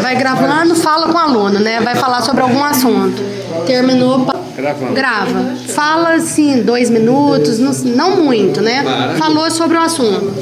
vai gravando, fala com o aluno, né? Vai falar sobre algum assunto. Terminou, Gravando. grava. Fala assim, dois minutos, não, não muito, né? Falou sobre o assunto.